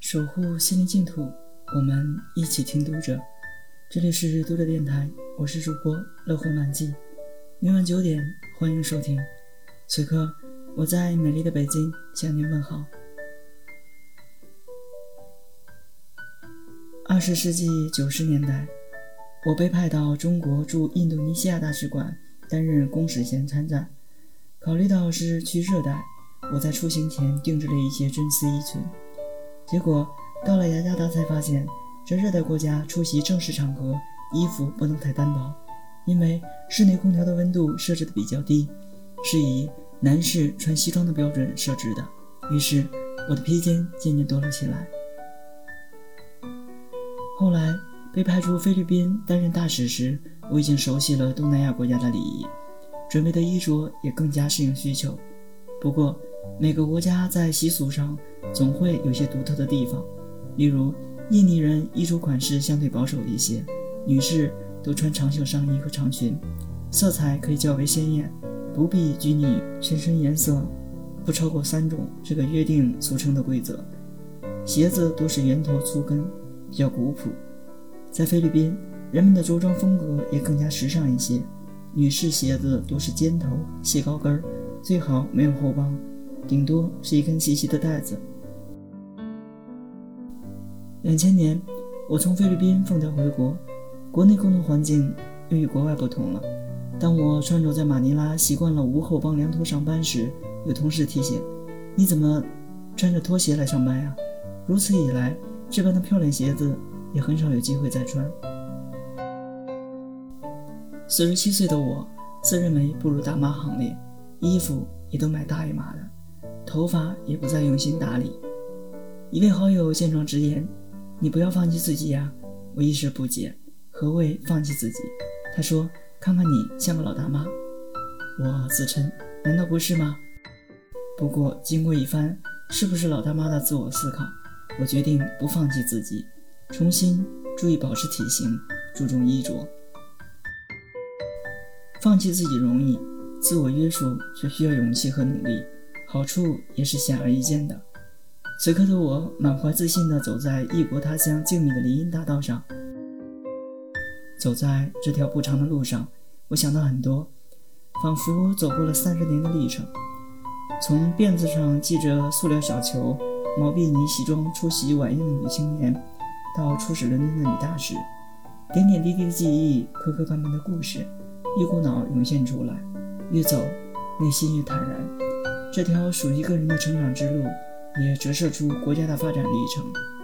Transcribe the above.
守护心灵净土，我们一起听读者。这里是读者电台，我是主播乐活满记。每晚九点，欢迎收听。此刻，我在美丽的北京向您问好。二十世纪九十年代，我被派到中国驻印度尼西亚大使馆担任公使衔参赞。考虑到是去热带，我在出行前定制了一些真丝衣裙。结果到了雅加达才发现，这热带国家出席正式场合，衣服不能太单薄，因为室内空调的温度设置的比较低，是以男士穿西装的标准设置的。于是我的披肩渐渐多了起来。后来被派出菲律宾担任大使时，我已经熟悉了东南亚国家的礼仪，准备的衣着也更加适应需求。不过，每个国家在习俗上总会有些独特的地方，例如印尼人衣着款式相对保守一些，女士都穿长袖上衣和长裙，色彩可以较为鲜艳，不必拘泥全身颜色不超过三种这个约定俗成的规则。鞋子多是圆头粗跟。比较古朴，在菲律宾，人们的着装风格也更加时尚一些。女士鞋子多是尖头、细高跟，最好没有后帮，顶多是一根细细的带子。两千年，我从菲律宾奉调回国，国内工作环境又与国外不同了。当我穿着在马尼拉习惯了无后帮凉拖上班时，有同事提醒：“你怎么穿着拖鞋来上班呀？”如此一来。这般的漂亮鞋子也很少有机会再穿。四十七岁的我，自认为步入大妈行列，衣服也都买大一码的，头发也不再用心打理。一位好友见状直言：“你不要放弃自己呀！”我一时不解，何谓放弃自己？他说：“看看你像个老大妈。”我自称：“难道不是吗？”不过经过一番是不是老大妈的自我思考。我决定不放弃自己，重新注意保持体型，注重衣着。放弃自己容易，自我约束却需要勇气和努力，好处也是显而易见的。此刻的我满怀自信地走在异国他乡静谧的林荫大道上，走在这条不长的路上，我想到很多，仿佛走过了三十年的历程，从辫子上系着塑料小球。毛比尼西装出席晚宴的女青年，到出使伦敦的女大使，点点滴滴的记忆，磕磕绊绊的故事，一股脑涌现出来。越走，内心越坦然。这条属于个人的成长之路，也折射出国家的发展历程。